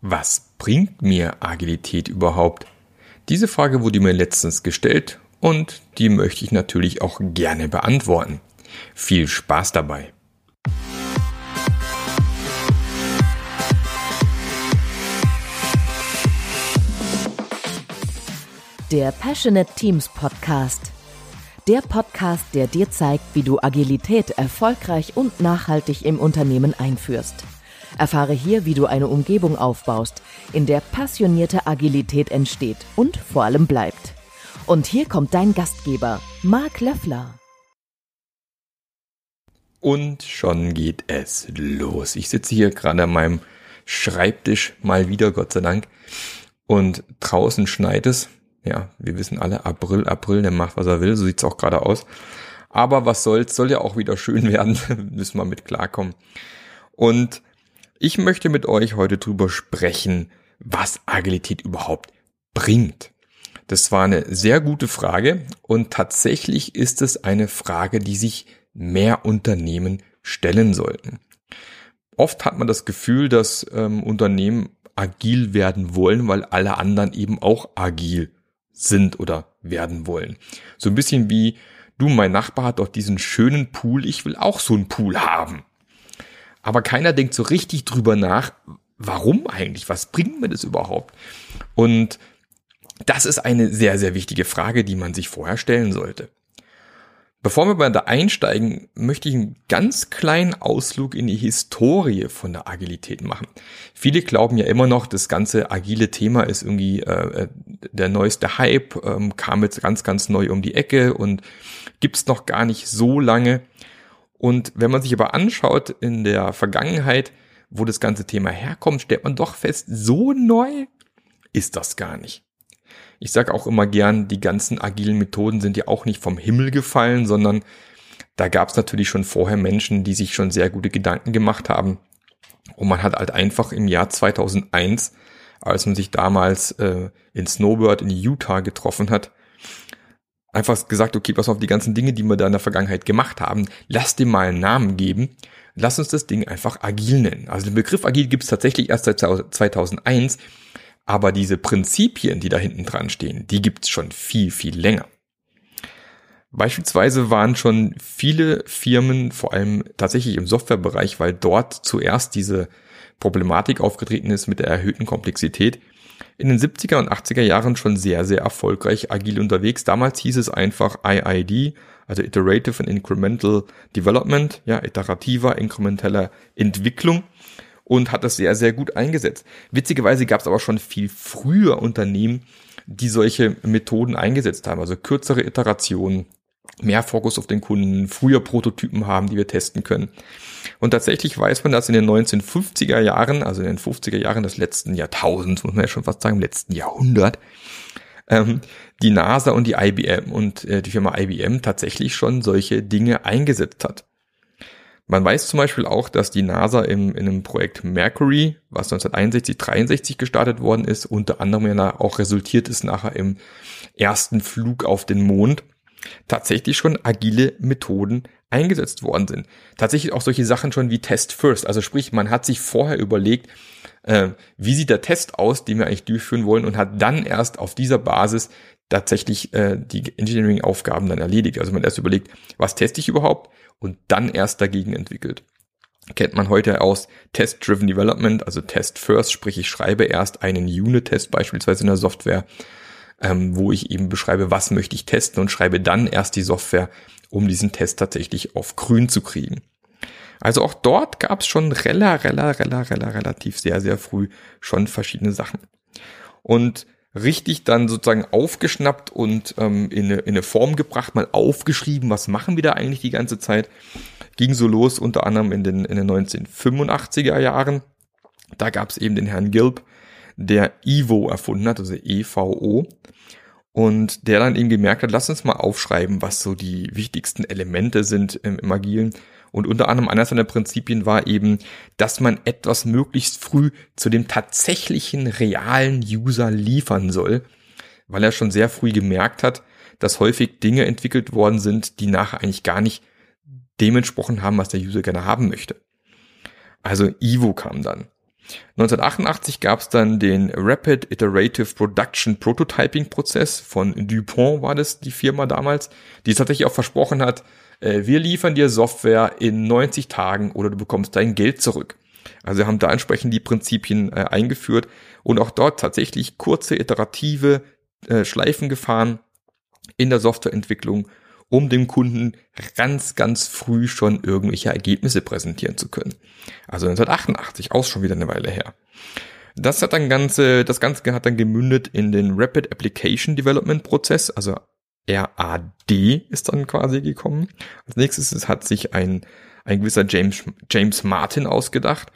Was bringt mir Agilität überhaupt? Diese Frage wurde mir letztens gestellt und die möchte ich natürlich auch gerne beantworten. Viel Spaß dabei! Der Passionate Teams Podcast. Der Podcast, der dir zeigt, wie du Agilität erfolgreich und nachhaltig im Unternehmen einführst. Erfahre hier, wie du eine Umgebung aufbaust, in der passionierte Agilität entsteht und vor allem bleibt. Und hier kommt dein Gastgeber, Marc Löffler. Und schon geht es los. Ich sitze hier gerade an meinem Schreibtisch, mal wieder, Gott sei Dank. Und draußen schneit es. Ja, wir wissen alle, April, April, der macht, was er will. So sieht's auch gerade aus. Aber was soll's, soll ja auch wieder schön werden. Müssen wir mit klarkommen. Und ich möchte mit euch heute drüber sprechen, was Agilität überhaupt bringt. Das war eine sehr gute Frage und tatsächlich ist es eine Frage, die sich mehr Unternehmen stellen sollten. Oft hat man das Gefühl, dass ähm, Unternehmen agil werden wollen, weil alle anderen eben auch agil sind oder werden wollen. So ein bisschen wie, du, mein Nachbar hat doch diesen schönen Pool, ich will auch so einen Pool haben. Aber keiner denkt so richtig drüber nach, warum eigentlich? Was bringt mir das überhaupt? Und das ist eine sehr, sehr wichtige Frage, die man sich vorher stellen sollte. Bevor wir bei da einsteigen, möchte ich einen ganz kleinen Ausflug in die Historie von der Agilität machen. Viele glauben ja immer noch, das ganze agile Thema ist irgendwie äh, äh der neueste Hype, ähm, kam jetzt ganz, ganz neu um die Ecke und gibt's noch gar nicht so lange. Und wenn man sich aber anschaut in der Vergangenheit, wo das ganze Thema herkommt, stellt man doch fest, so neu ist das gar nicht. Ich sage auch immer gern, die ganzen agilen Methoden sind ja auch nicht vom Himmel gefallen, sondern da gab es natürlich schon vorher Menschen, die sich schon sehr gute Gedanken gemacht haben. Und man hat halt einfach im Jahr 2001, als man sich damals äh, in Snowbird in Utah getroffen hat, einfach gesagt, okay, pass auf, die ganzen Dinge, die wir da in der Vergangenheit gemacht haben, lass dem mal einen Namen geben. Lass uns das Ding einfach agil nennen. Also den Begriff agil gibt es tatsächlich erst seit 2001, aber diese Prinzipien, die da hinten dran stehen, die gibt es schon viel, viel länger. Beispielsweise waren schon viele Firmen, vor allem tatsächlich im Softwarebereich, weil dort zuerst diese Problematik aufgetreten ist mit der erhöhten Komplexität, in den 70er und 80er Jahren schon sehr, sehr erfolgreich agil unterwegs. Damals hieß es einfach IID, also Iterative and Incremental Development, ja, iterativer, inkrementeller Entwicklung und hat das sehr, sehr gut eingesetzt. Witzigerweise gab es aber schon viel früher Unternehmen, die solche Methoden eingesetzt haben, also kürzere Iterationen, mehr Fokus auf den Kunden, früher Prototypen haben, die wir testen können. Und tatsächlich weiß man, dass in den 1950er Jahren, also in den 50er Jahren des letzten Jahrtausends, muss man ja schon fast sagen, im letzten Jahrhundert, ähm, die NASA und die IBM und äh, die Firma IBM tatsächlich schon solche Dinge eingesetzt hat. Man weiß zum Beispiel auch, dass die NASA im, in einem Projekt Mercury, was 1961, 63 gestartet worden ist, unter anderem ja auch resultiert ist nachher im ersten Flug auf den Mond, tatsächlich schon agile Methoden eingesetzt worden sind. Tatsächlich auch solche Sachen schon wie Test First. Also sprich, man hat sich vorher überlegt, äh, wie sieht der Test aus, den wir eigentlich durchführen wollen und hat dann erst auf dieser Basis tatsächlich äh, die Engineering-Aufgaben dann erledigt. Also man erst überlegt, was teste ich überhaupt und dann erst dagegen entwickelt. Kennt man heute aus Test-Driven Development, also Test First, sprich ich schreibe erst einen Unit-Test beispielsweise in der Software, ähm, wo ich eben beschreibe, was möchte ich testen und schreibe dann erst die Software, um diesen Test tatsächlich auf grün zu kriegen. Also auch dort gab es schon rella, rella, rella, rella, relativ sehr, sehr früh schon verschiedene Sachen. Und richtig dann sozusagen aufgeschnappt und ähm, in, eine, in eine Form gebracht, mal aufgeschrieben, was machen wir da eigentlich die ganze Zeit. Ging so los, unter anderem in den, in den 1985er Jahren. Da gab es eben den Herrn Gilb, der Evo erfunden hat, also EVO. Und der dann eben gemerkt hat, lass uns mal aufschreiben, was so die wichtigsten Elemente sind im, im Agilen. Und unter anderem eines seiner Prinzipien war eben, dass man etwas möglichst früh zu dem tatsächlichen realen User liefern soll, weil er schon sehr früh gemerkt hat, dass häufig Dinge entwickelt worden sind, die nachher eigentlich gar nicht dem entsprochen haben, was der User gerne haben möchte. Also Ivo kam dann. 1988 gab es dann den Rapid Iterative Production Prototyping Prozess von DuPont war das die Firma damals, die tatsächlich auch versprochen hat, äh, wir liefern dir Software in 90 Tagen oder du bekommst dein Geld zurück. Also haben da entsprechend die Prinzipien äh, eingeführt und auch dort tatsächlich kurze iterative äh, Schleifen gefahren in der Softwareentwicklung, um dem Kunden ganz, ganz früh schon irgendwelche Ergebnisse präsentieren zu können. Also 1988, auch schon wieder eine Weile her. Das hat dann ganze, das Ganze hat dann gemündet in den Rapid Application Development Prozess, also RAD ist dann quasi gekommen. Als nächstes hat sich ein, ein gewisser James, James Martin ausgedacht.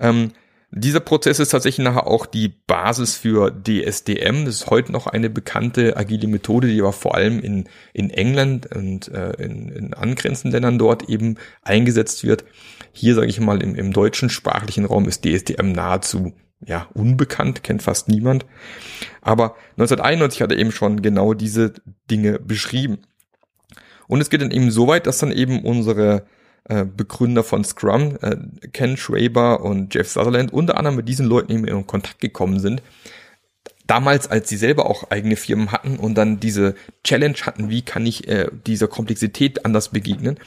Ähm, dieser Prozess ist tatsächlich nachher auch die Basis für DSDM. Das ist heute noch eine bekannte agile Methode, die aber vor allem in, in England und äh, in, in angrenzenden Ländern dort eben eingesetzt wird. Hier sage ich mal im, im deutschen sprachlichen Raum ist DSDM nahezu ja unbekannt, kennt fast niemand. Aber 1991 hat er eben schon genau diese Dinge beschrieben. Und es geht dann eben so weit, dass dann eben unsere äh, Begründer von Scrum, äh, Ken Schwaber und Jeff Sutherland, unter anderem mit diesen Leuten eben in Kontakt gekommen sind. Damals, als sie selber auch eigene Firmen hatten und dann diese Challenge hatten, wie kann ich äh, dieser Komplexität anders begegnen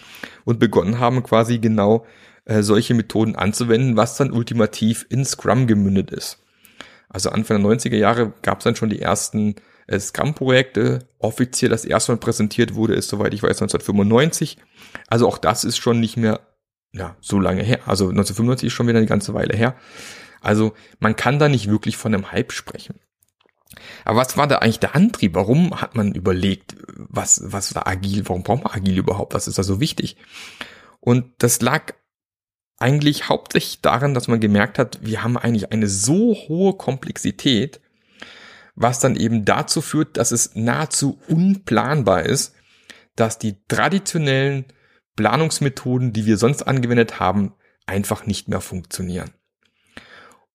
und begonnen haben, quasi genau äh, solche Methoden anzuwenden, was dann ultimativ in Scrum gemündet ist. Also Anfang der 90er Jahre gab es dann schon die ersten Scrum-Projekte. Offiziell das erste Mal präsentiert wurde, ist soweit ich weiß 1995. Also auch das ist schon nicht mehr ja, so lange her. Also 1995 ist schon wieder eine ganze Weile her. Also man kann da nicht wirklich von einem Hype sprechen. Aber was war da eigentlich der Antrieb? Warum hat man überlegt, was, was war agil? Warum braucht man agil überhaupt? Was ist da so wichtig? Und das lag eigentlich hauptsächlich daran, dass man gemerkt hat, wir haben eigentlich eine so hohe Komplexität, was dann eben dazu führt, dass es nahezu unplanbar ist, dass die traditionellen Planungsmethoden, die wir sonst angewendet haben, einfach nicht mehr funktionieren.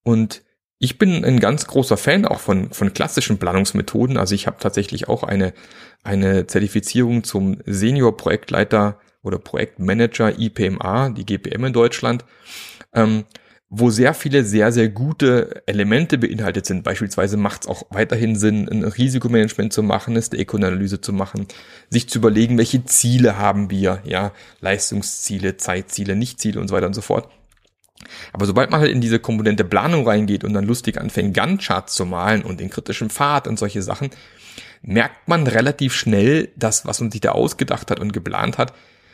Und ich bin ein ganz großer Fan auch von, von klassischen Planungsmethoden. Also ich habe tatsächlich auch eine, eine Zertifizierung zum Senior-Projektleiter oder Projektmanager IPMA, die GPM in Deutschland. Ähm, wo sehr viele sehr, sehr gute Elemente beinhaltet sind. Beispielsweise macht es auch weiterhin Sinn, ein Risikomanagement zu machen, eine Stake-Analyse zu machen, sich zu überlegen, welche Ziele haben wir, ja, Leistungsziele, Zeitziele, Nichtziele und so weiter und so fort. Aber sobald man halt in diese Komponente Planung reingeht und dann lustig anfängt, Gantt-Charts zu malen und den kritischen Pfad und solche Sachen, merkt man relativ schnell, dass was man sich da ausgedacht hat und geplant hat,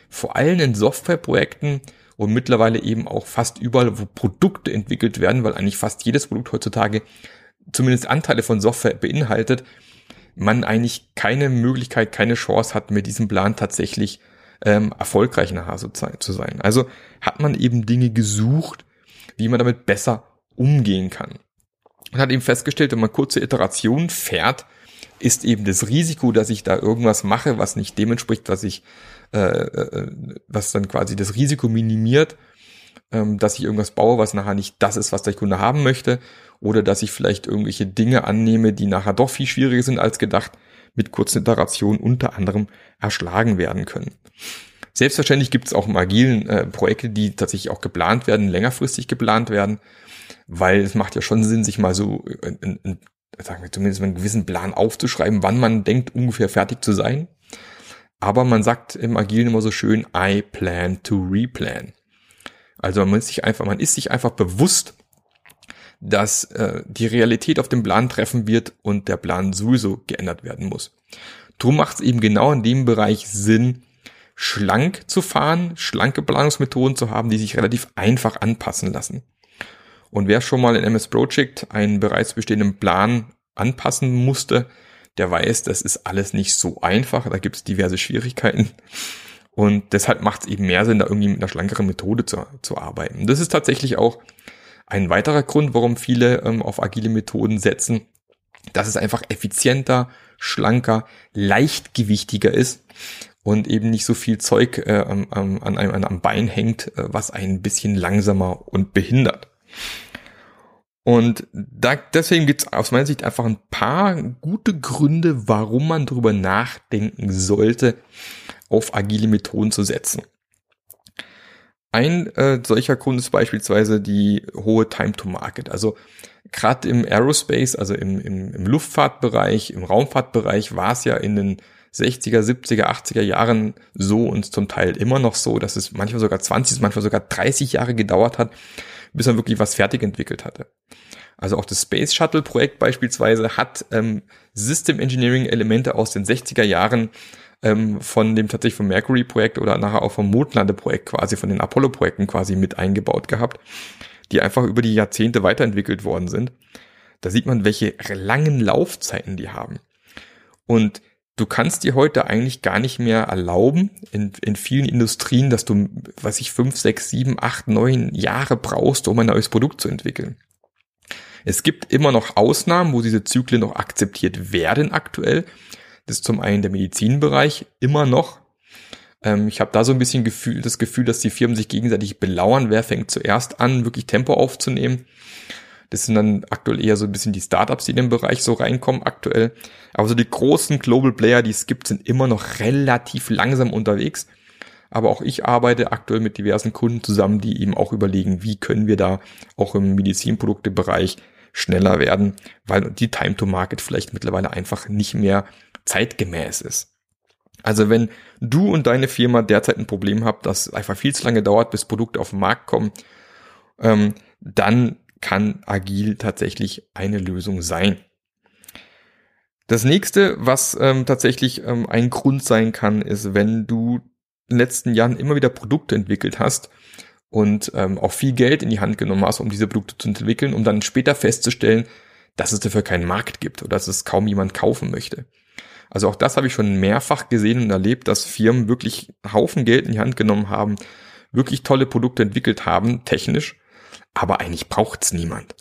vor allem in Softwareprojekten und mittlerweile eben auch fast überall, wo Produkte entwickelt werden, weil eigentlich fast jedes Produkt heutzutage zumindest Anteile von Software beinhaltet, man eigentlich keine Möglichkeit, keine Chance hat, mit diesem Plan tatsächlich ähm, erfolgreich nachher so zu sein. Also hat man eben Dinge gesucht, wie man damit besser umgehen kann. Und hat eben festgestellt, wenn man kurze Iterationen fährt, ist eben das Risiko, dass ich da irgendwas mache, was nicht dem entspricht, was ich äh, äh, was dann quasi das Risiko minimiert, ähm, dass ich irgendwas baue, was nachher nicht das ist, was der Kunde haben möchte, oder dass ich vielleicht irgendwelche Dinge annehme, die nachher doch viel schwieriger sind als gedacht, mit kurzen Iterationen unter anderem erschlagen werden können. Selbstverständlich gibt es auch im agilen äh, Projekte, die tatsächlich auch geplant werden, längerfristig geplant werden, weil es macht ja schon Sinn, sich mal so, äh, in, in, sagen wir zumindest einen gewissen Plan aufzuschreiben, wann man denkt, ungefähr fertig zu sein. Aber man sagt im Agilen immer so schön, I plan to replan. Also man ist sich einfach, man ist sich einfach bewusst, dass äh, die Realität auf dem Plan treffen wird und der Plan sowieso geändert werden muss. Drum macht es eben genau in dem Bereich Sinn, schlank zu fahren, schlanke Planungsmethoden zu haben, die sich relativ einfach anpassen lassen. Und wer schon mal in MS Project einen bereits bestehenden Plan anpassen musste, der weiß, das ist alles nicht so einfach, da gibt es diverse Schwierigkeiten. Und deshalb macht es eben mehr Sinn, da irgendwie mit einer schlankeren Methode zu, zu arbeiten. Das ist tatsächlich auch ein weiterer Grund, warum viele ähm, auf agile Methoden setzen, dass es einfach effizienter, schlanker, leichtgewichtiger ist und eben nicht so viel Zeug äh, an, an, einem am Bein hängt, äh, was einen ein bisschen langsamer und behindert. Und da, deswegen gibt es aus meiner Sicht einfach ein paar gute Gründe, warum man darüber nachdenken sollte, auf agile Methoden zu setzen. Ein äh, solcher Grund ist beispielsweise die hohe Time to Market. Also gerade im Aerospace, also im, im, im Luftfahrtbereich, im Raumfahrtbereich war es ja in den 60er, 70er, 80er Jahren so und zum Teil immer noch so, dass es manchmal sogar 20, manchmal sogar 30 Jahre gedauert hat, bis man wirklich was fertig entwickelt hatte. Also auch das Space Shuttle Projekt beispielsweise hat ähm, System Engineering Elemente aus den 60er Jahren ähm, von dem tatsächlich vom Mercury Projekt oder nachher auch vom Mondlande Projekt quasi, von den Apollo Projekten quasi mit eingebaut gehabt, die einfach über die Jahrzehnte weiterentwickelt worden sind. Da sieht man, welche langen Laufzeiten die haben. Und du kannst dir heute eigentlich gar nicht mehr erlauben, in, in vielen Industrien, dass du, was ich, fünf, sechs, sieben, acht, neun Jahre brauchst, um ein neues Produkt zu entwickeln. Es gibt immer noch Ausnahmen, wo diese Zyklen noch akzeptiert werden aktuell. Das ist zum einen der Medizinbereich immer noch. Ähm, ich habe da so ein bisschen Gefühl, das Gefühl, dass die Firmen sich gegenseitig belauern. Wer fängt zuerst an, wirklich Tempo aufzunehmen? Das sind dann aktuell eher so ein bisschen die Startups, die in den Bereich so reinkommen aktuell. Aber so die großen Global Player, die es gibt, sind immer noch relativ langsam unterwegs. Aber auch ich arbeite aktuell mit diversen Kunden zusammen, die eben auch überlegen, wie können wir da auch im Medizinproduktebereich schneller werden, weil die Time to Market vielleicht mittlerweile einfach nicht mehr zeitgemäß ist. Also wenn du und deine Firma derzeit ein Problem habt, das einfach viel zu lange dauert, bis Produkte auf den Markt kommen, ähm, dann kann agil tatsächlich eine Lösung sein. Das nächste, was ähm, tatsächlich ähm, ein Grund sein kann, ist, wenn du in den letzten Jahren immer wieder Produkte entwickelt hast und ähm, auch viel Geld in die Hand genommen hast, um diese Produkte zu entwickeln, um dann später festzustellen, dass es dafür keinen Markt gibt oder dass es kaum jemand kaufen möchte. Also auch das habe ich schon mehrfach gesehen und erlebt, dass Firmen wirklich Haufen Geld in die Hand genommen haben, wirklich tolle Produkte entwickelt haben, technisch, aber eigentlich braucht's niemand.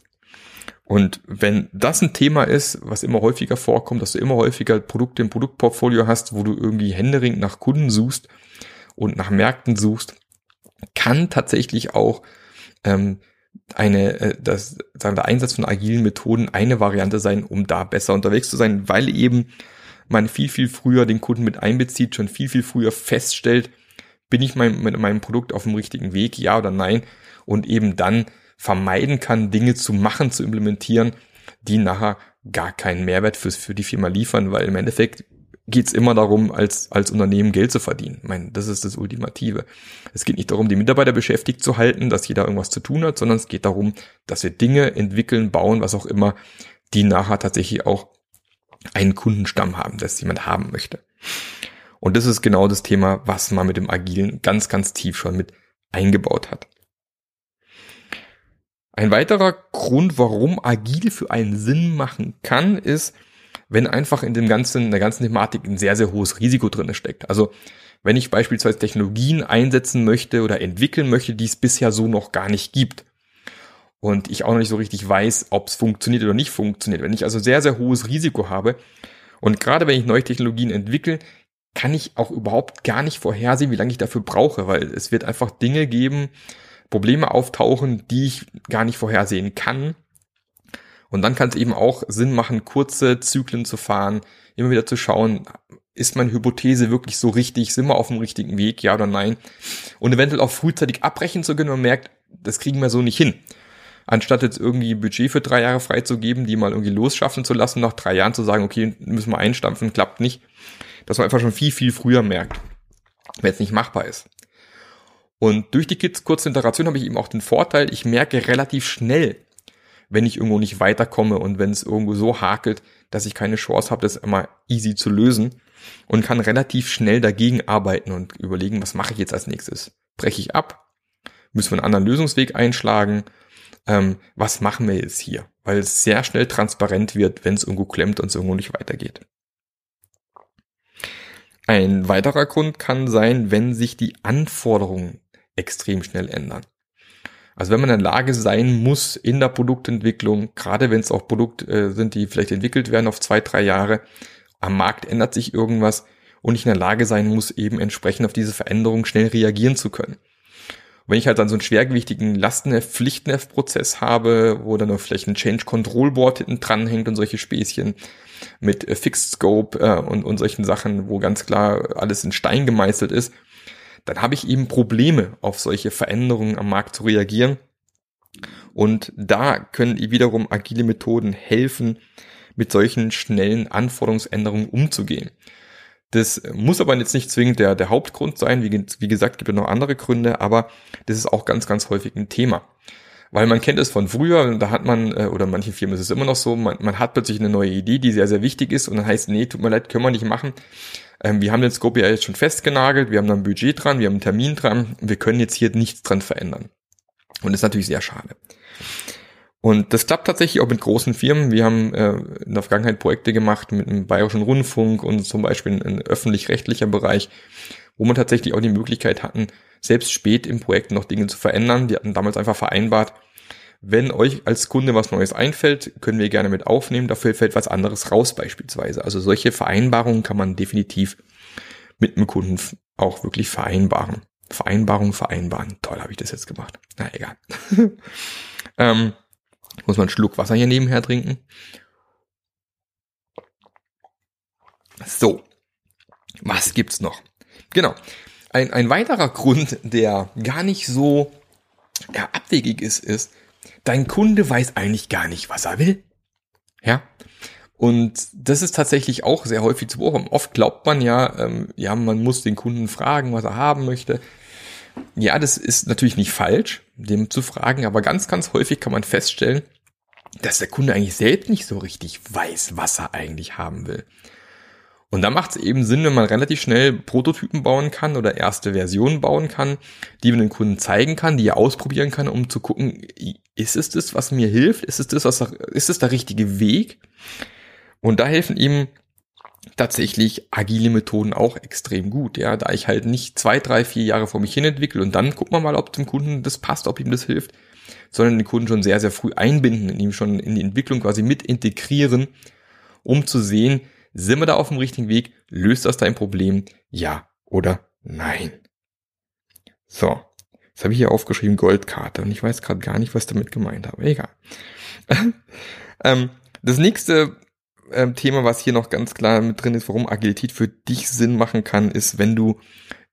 Und wenn das ein Thema ist, was immer häufiger vorkommt, dass du immer häufiger Produkte im Produktportfolio hast, wo du irgendwie händeringend nach Kunden suchst und nach Märkten suchst, kann tatsächlich auch ähm, eine, äh, das, sagen der Einsatz von agilen Methoden eine Variante sein, um da besser unterwegs zu sein, weil eben man viel, viel früher den Kunden mit einbezieht, schon viel, viel früher feststellt, bin ich mein, mit meinem Produkt auf dem richtigen Weg, ja oder nein, und eben dann vermeiden kann, Dinge zu machen, zu implementieren, die nachher gar keinen Mehrwert fürs, für die Firma liefern, weil im Endeffekt geht's immer darum, als, als Unternehmen Geld zu verdienen. Ich meine, das ist das Ultimative. Es geht nicht darum, die Mitarbeiter beschäftigt zu halten, dass jeder irgendwas zu tun hat, sondern es geht darum, dass wir Dinge entwickeln, bauen, was auch immer, die nachher tatsächlich auch einen Kundenstamm haben, das jemand haben möchte. Und das ist genau das Thema, was man mit dem Agilen ganz, ganz tief schon mit eingebaut hat. Ein weiterer Grund, warum agil für einen Sinn machen kann, ist, wenn einfach in dem ganzen, in der ganzen Thematik ein sehr, sehr hohes Risiko drin steckt. Also, wenn ich beispielsweise Technologien einsetzen möchte oder entwickeln möchte, die es bisher so noch gar nicht gibt. Und ich auch noch nicht so richtig weiß, ob es funktioniert oder nicht funktioniert. Wenn ich also sehr, sehr hohes Risiko habe und gerade wenn ich neue Technologien entwickle, kann ich auch überhaupt gar nicht vorhersehen, wie lange ich dafür brauche, weil es wird einfach Dinge geben, Probleme auftauchen, die ich gar nicht vorhersehen kann. Und dann kann es eben auch Sinn machen, kurze Zyklen zu fahren, immer wieder zu schauen, ist meine Hypothese wirklich so richtig, sind wir auf dem richtigen Weg, ja oder nein? Und eventuell auch frühzeitig abbrechen zu können, man merkt, das kriegen wir so nicht hin. Anstatt jetzt irgendwie Budget für drei Jahre freizugeben, die mal irgendwie losschaffen zu lassen, nach drei Jahren zu sagen, okay, müssen wir einstampfen, klappt nicht. Dass man einfach schon viel, viel früher merkt, wenn es nicht machbar ist. Und durch die Kids kurze Interaktion habe ich eben auch den Vorteil, ich merke relativ schnell, wenn ich irgendwo nicht weiterkomme und wenn es irgendwo so hakelt, dass ich keine Chance habe, das immer easy zu lösen und kann relativ schnell dagegen arbeiten und überlegen, was mache ich jetzt als nächstes? Breche ich ab? Müssen wir einen anderen Lösungsweg einschlagen? Ähm, was machen wir jetzt hier? Weil es sehr schnell transparent wird, wenn es irgendwo klemmt und es irgendwo nicht weitergeht. Ein weiterer Grund kann sein, wenn sich die Anforderungen extrem schnell ändern. Also wenn man in der Lage sein muss in der Produktentwicklung, gerade wenn es auch Produkte äh, sind, die vielleicht entwickelt werden auf zwei, drei Jahre, am Markt ändert sich irgendwas und ich in der Lage sein muss, eben entsprechend auf diese Veränderung schnell reagieren zu können. Und wenn ich halt dann so einen schwergewichtigen Lastenheft, Pflichtenheft-Prozess habe, wo dann noch vielleicht ein Change Control Board hinten dran hängt und solche Späßchen mit äh, Fixed Scope äh, und, und solchen Sachen, wo ganz klar alles in Stein gemeißelt ist, dann habe ich eben Probleme, auf solche Veränderungen am Markt zu reagieren. Und da können wiederum agile Methoden helfen, mit solchen schnellen Anforderungsänderungen umzugehen. Das muss aber jetzt nicht zwingend der, der Hauptgrund sein. Wie, wie gesagt, gibt es noch andere Gründe, aber das ist auch ganz, ganz häufig ein Thema. Weil man kennt es von früher, da hat man, äh, oder manche Firmen ist es immer noch so, man, man hat plötzlich eine neue Idee, die sehr, sehr wichtig ist und dann heißt, nee, tut mir leid, können wir nicht machen. Ähm, wir haben den Scope ja jetzt schon festgenagelt, wir haben da ein Budget dran, wir haben einen Termin dran, wir können jetzt hier nichts dran verändern. Und das ist natürlich sehr schade. Und das klappt tatsächlich auch mit großen Firmen. Wir haben äh, in der Vergangenheit Projekte gemacht mit dem Bayerischen Rundfunk und zum Beispiel in öffentlich-rechtlicher Bereich, wo man tatsächlich auch die Möglichkeit hatten, selbst spät im Projekt noch Dinge zu verändern. Die hatten damals einfach vereinbart, wenn euch als Kunde was Neues einfällt, können wir gerne mit aufnehmen. Dafür fällt was anderes raus beispielsweise. Also solche Vereinbarungen kann man definitiv mit dem Kunden auch wirklich vereinbaren. Vereinbarung vereinbaren. Toll, habe ich das jetzt gemacht. Na egal. ähm, muss man einen Schluck Wasser hier nebenher trinken. So, was gibt's noch? Genau. Ein, ein weiterer Grund, der gar nicht so ja, abwegig ist, ist, dein Kunde weiß eigentlich gar nicht, was er will. Ja. Und das ist tatsächlich auch sehr häufig zu beobachten. Oft glaubt man ja, ähm, ja, man muss den Kunden fragen, was er haben möchte. Ja, das ist natürlich nicht falsch, dem zu fragen, aber ganz, ganz häufig kann man feststellen, dass der Kunde eigentlich selbst nicht so richtig weiß, was er eigentlich haben will. Und da macht es eben Sinn, wenn man relativ schnell Prototypen bauen kann oder erste Versionen bauen kann, die man den Kunden zeigen kann, die er ausprobieren kann, um zu gucken, ist es das, was mir hilft? Ist es das, was, ist es der richtige Weg? Und da helfen ihm tatsächlich agile Methoden auch extrem gut, ja, da ich halt nicht zwei, drei, vier Jahre vor mich hin entwickle und dann gucken wir mal, ob dem Kunden das passt, ob ihm das hilft, sondern den Kunden schon sehr, sehr früh einbinden, in ihm schon in die Entwicklung quasi mit integrieren, um zu sehen, sind wir da auf dem richtigen Weg, löst das dein Problem, ja oder nein. So, jetzt habe ich hier aufgeschrieben Goldkarte und ich weiß gerade gar nicht, was damit gemeint habe. Egal. ähm, das nächste ähm, Thema, was hier noch ganz klar mit drin ist, warum Agilität für dich Sinn machen kann, ist, wenn du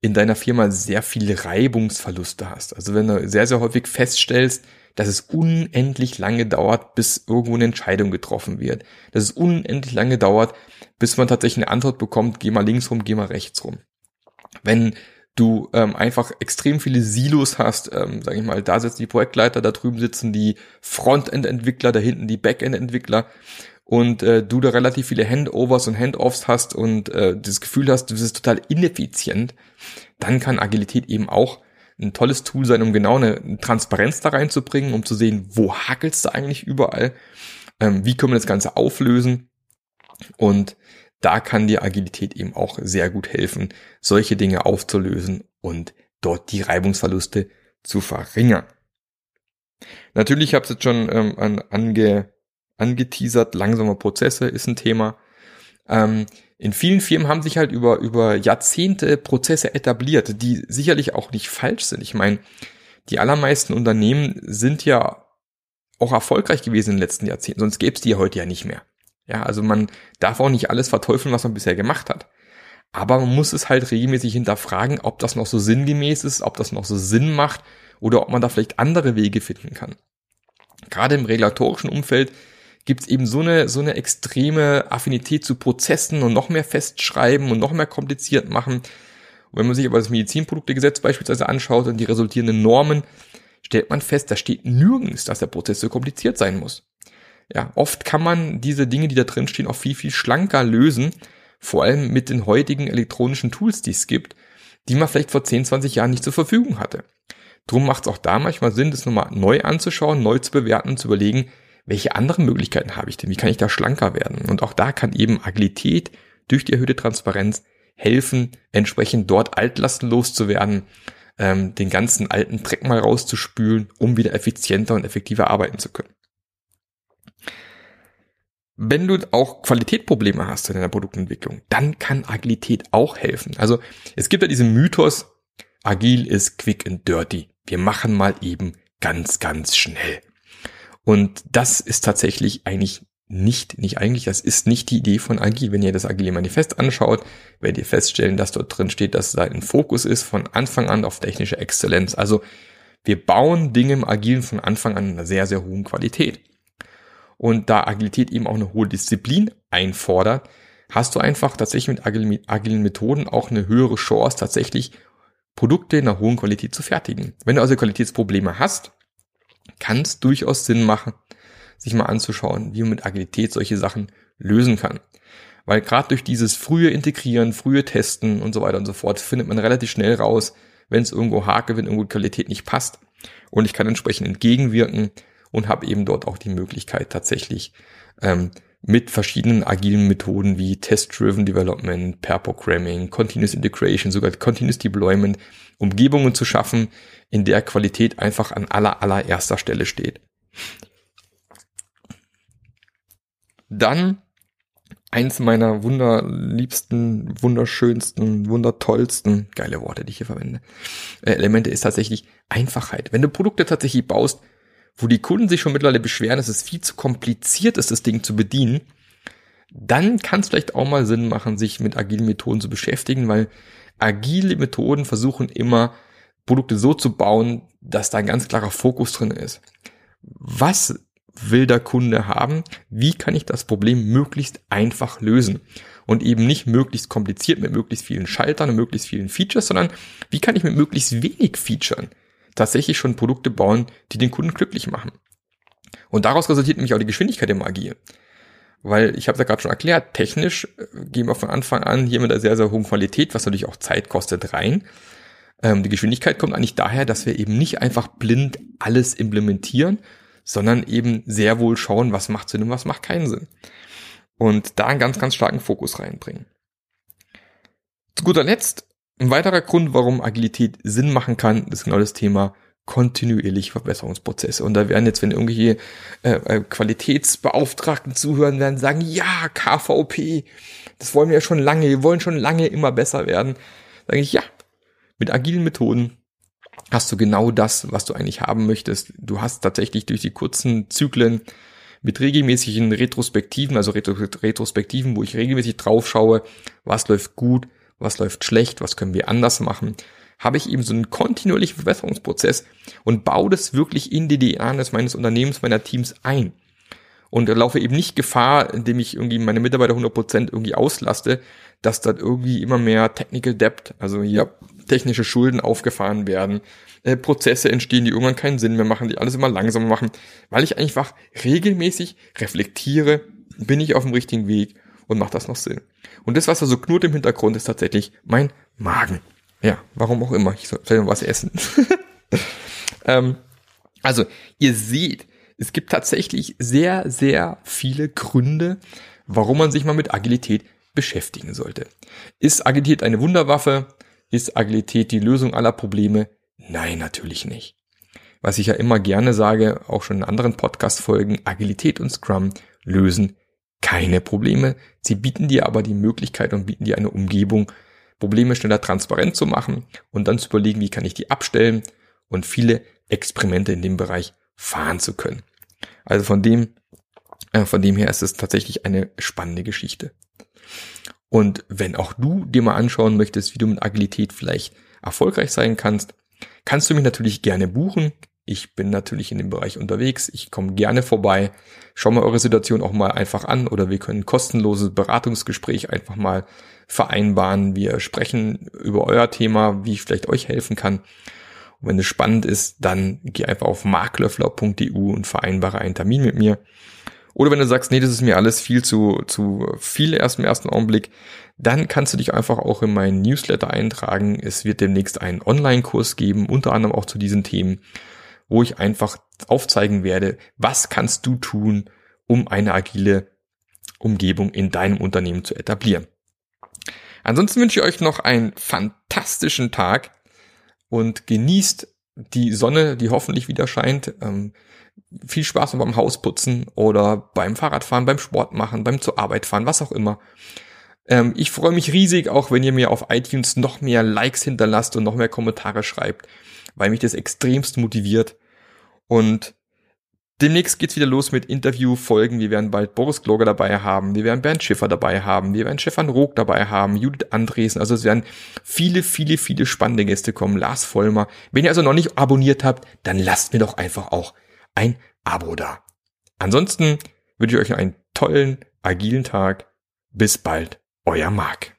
in deiner Firma sehr viele Reibungsverluste hast. Also wenn du sehr, sehr häufig feststellst, dass es unendlich lange dauert, bis irgendwo eine Entscheidung getroffen wird. Dass es unendlich lange dauert, bis man tatsächlich eine Antwort bekommt, geh mal links rum, geh mal rechts rum. Wenn du ähm, einfach extrem viele Silos hast, ähm, sage ich mal, da sitzen die Projektleiter, da drüben sitzen die Frontend-Entwickler, da hinten die Backend-Entwickler und äh, du da relativ viele Handovers und Handoffs hast und äh, das Gefühl hast, du bist total ineffizient, dann kann Agilität eben auch ein tolles Tool sein, um genau eine Transparenz da reinzubringen, um zu sehen, wo hakelst du eigentlich überall, ähm, wie können wir das Ganze auflösen und da kann die Agilität eben auch sehr gut helfen, solche Dinge aufzulösen und dort die Reibungsverluste zu verringern. Natürlich habe ich jetzt schon ähm, an, ange, angeteasert, langsame Prozesse ist ein Thema. Ähm, in vielen Firmen haben sich halt über, über Jahrzehnte Prozesse etabliert, die sicherlich auch nicht falsch sind. Ich meine, die allermeisten Unternehmen sind ja auch erfolgreich gewesen in den letzten Jahrzehnten, sonst gäbe es die ja heute ja nicht mehr. Ja, also man darf auch nicht alles verteufeln, was man bisher gemacht hat. Aber man muss es halt regelmäßig hinterfragen, ob das noch so sinngemäß ist, ob das noch so Sinn macht oder ob man da vielleicht andere Wege finden kann. Gerade im regulatorischen Umfeld gibt es eben so eine, so eine extreme Affinität zu Prozessen und noch mehr festschreiben und noch mehr kompliziert machen. Und wenn man sich aber das Medizinproduktegesetz beispielsweise anschaut und die resultierenden Normen, stellt man fest, da steht nirgends, dass der Prozess so kompliziert sein muss. Ja, oft kann man diese Dinge, die da drin stehen, auch viel, viel schlanker lösen, vor allem mit den heutigen elektronischen Tools, die es gibt, die man vielleicht vor 10, 20 Jahren nicht zur Verfügung hatte. Drum macht es auch da manchmal Sinn, das nochmal neu anzuschauen, neu zu bewerten und zu überlegen, welche anderen Möglichkeiten habe ich denn? Wie kann ich da schlanker werden? Und auch da kann eben Agilität durch die erhöhte Transparenz helfen, entsprechend dort Altlasten loszuwerden, ähm, den ganzen alten Dreck mal rauszuspülen, um wieder effizienter und effektiver arbeiten zu können. Wenn du auch Qualitätprobleme hast in deiner Produktentwicklung, dann kann Agilität auch helfen. Also es gibt ja diesen Mythos, agil ist quick and dirty. Wir machen mal eben ganz, ganz schnell. Und das ist tatsächlich eigentlich nicht, nicht eigentlich, das ist nicht die Idee von Agil. Wenn ihr das Agile Manifest anschaut, werdet ihr feststellen, dass dort drin steht, dass da ein Fokus ist von Anfang an auf technische Exzellenz. Also wir bauen Dinge im Agilen von Anfang an in einer sehr, sehr hohen Qualität. Und da Agilität eben auch eine hohe Disziplin einfordert, hast du einfach tatsächlich mit agilen Methoden auch eine höhere Chance, tatsächlich Produkte in einer hohen Qualität zu fertigen. Wenn du also Qualitätsprobleme hast, kann es durchaus Sinn machen, sich mal anzuschauen, wie man mit Agilität solche Sachen lösen kann. Weil gerade durch dieses frühe Integrieren, frühe Testen und so weiter und so fort findet man relativ schnell raus, wenn es irgendwo hake, wenn irgendwo Qualität nicht passt. Und ich kann entsprechend entgegenwirken und habe eben dort auch die Möglichkeit tatsächlich ähm, mit verschiedenen agilen Methoden wie Test-Driven Development, Pair Programming, Continuous Integration, sogar Continuous Deployment, Umgebungen zu schaffen, in der Qualität einfach an aller allererster Stelle steht. Dann eins meiner wunderliebsten, wunderschönsten, wundertollsten, geile Worte, die ich hier verwende, äh, Elemente ist tatsächlich Einfachheit. Wenn du Produkte tatsächlich baust, wo die Kunden sich schon mittlerweile beschweren, dass es viel zu kompliziert ist, das Ding zu bedienen, dann kann es vielleicht auch mal Sinn machen, sich mit agilen Methoden zu beschäftigen, weil agile Methoden versuchen immer, Produkte so zu bauen, dass da ein ganz klarer Fokus drin ist. Was will der Kunde haben? Wie kann ich das Problem möglichst einfach lösen? Und eben nicht möglichst kompliziert mit möglichst vielen Schaltern und möglichst vielen Features, sondern wie kann ich mit möglichst wenig Features tatsächlich schon Produkte bauen, die den Kunden glücklich machen. Und daraus resultiert nämlich auch die Geschwindigkeit im Agil. Weil ich habe es ja gerade schon erklärt, technisch äh, gehen wir von Anfang an hier mit einer sehr, sehr hohen Qualität, was natürlich auch Zeit kostet, rein. Ähm, die Geschwindigkeit kommt eigentlich daher, dass wir eben nicht einfach blind alles implementieren, sondern eben sehr wohl schauen, was macht Sinn und was macht keinen Sinn. Und da einen ganz, ganz starken Fokus reinbringen. Zu guter Letzt ein weiterer Grund, warum Agilität Sinn machen kann, ist genau das Thema kontinuierliche Verbesserungsprozesse. Und da werden jetzt, wenn irgendwelche äh, äh Qualitätsbeauftragten zuhören, werden sagen, ja, KVP, das wollen wir ja schon lange, wir wollen schon lange immer besser werden. Sage ich, ja, mit agilen Methoden hast du genau das, was du eigentlich haben möchtest. Du hast tatsächlich durch die kurzen Zyklen mit regelmäßigen Retrospektiven, also Retrospektiven, wo ich regelmäßig drauf schaue, was läuft gut, was läuft schlecht, was können wir anders machen, habe ich eben so einen kontinuierlichen Verbesserungsprozess und baue das wirklich in die DNA meines Unternehmens, meiner Teams ein. Und laufe eben nicht Gefahr, indem ich irgendwie meine Mitarbeiter 100% irgendwie auslaste, dass dort irgendwie immer mehr Technical Debt, also hier technische Schulden aufgefahren werden, äh, Prozesse entstehen, die irgendwann keinen Sinn mehr machen, die alles immer langsamer machen, weil ich einfach regelmäßig reflektiere, bin ich auf dem richtigen Weg und macht das noch Sinn. Und das, was da so knurrt im Hintergrund, ist tatsächlich mein Magen. Ja, warum auch immer. Ich soll vielleicht noch was essen. ähm, also, ihr seht, es gibt tatsächlich sehr, sehr viele Gründe, warum man sich mal mit Agilität beschäftigen sollte. Ist Agilität eine Wunderwaffe? Ist Agilität die Lösung aller Probleme? Nein, natürlich nicht. Was ich ja immer gerne sage, auch schon in anderen Podcast-Folgen, Agilität und Scrum lösen keine Probleme. Sie bieten dir aber die Möglichkeit und bieten dir eine Umgebung, Probleme schneller transparent zu machen und dann zu überlegen, wie kann ich die abstellen und viele Experimente in dem Bereich fahren zu können. Also von dem, äh, von dem her ist es tatsächlich eine spannende Geschichte. Und wenn auch du dir mal anschauen möchtest, wie du mit Agilität vielleicht erfolgreich sein kannst, kannst du mich natürlich gerne buchen. Ich bin natürlich in dem Bereich unterwegs. Ich komme gerne vorbei. Schau mal eure Situation auch mal einfach an oder wir können ein kostenloses Beratungsgespräch einfach mal vereinbaren. Wir sprechen über euer Thema, wie ich vielleicht euch helfen kann. Und wenn es spannend ist, dann geh einfach auf marklöffler.eu und vereinbare einen Termin mit mir. Oder wenn du sagst, nee, das ist mir alles viel zu, zu viel erst im ersten Augenblick, dann kannst du dich einfach auch in meinen Newsletter eintragen. Es wird demnächst einen Online-Kurs geben, unter anderem auch zu diesen Themen wo ich einfach aufzeigen werde, was kannst du tun, um eine agile Umgebung in deinem Unternehmen zu etablieren. Ansonsten wünsche ich euch noch einen fantastischen Tag und genießt die Sonne, die hoffentlich wieder scheint. Ähm, viel Spaß beim Hausputzen oder beim Fahrradfahren, beim Sport machen, beim zur Arbeit fahren, was auch immer. Ähm, ich freue mich riesig, auch wenn ihr mir auf iTunes noch mehr Likes hinterlasst und noch mehr Kommentare schreibt weil mich das extremst motiviert. Und Demnächst geht's wieder los mit Interviewfolgen. Wir werden bald Boris Gloger dabei haben. Wir werden Bernd Schiffer dabei haben. Wir werden Stefan Rook dabei haben. Judith Andresen. Also es werden viele, viele, viele spannende Gäste kommen. Lars Vollmer. Wenn ihr also noch nicht abonniert habt, dann lasst mir doch einfach auch ein Abo da. Ansonsten wünsche ich euch einen tollen, agilen Tag. Bis bald. Euer Marc.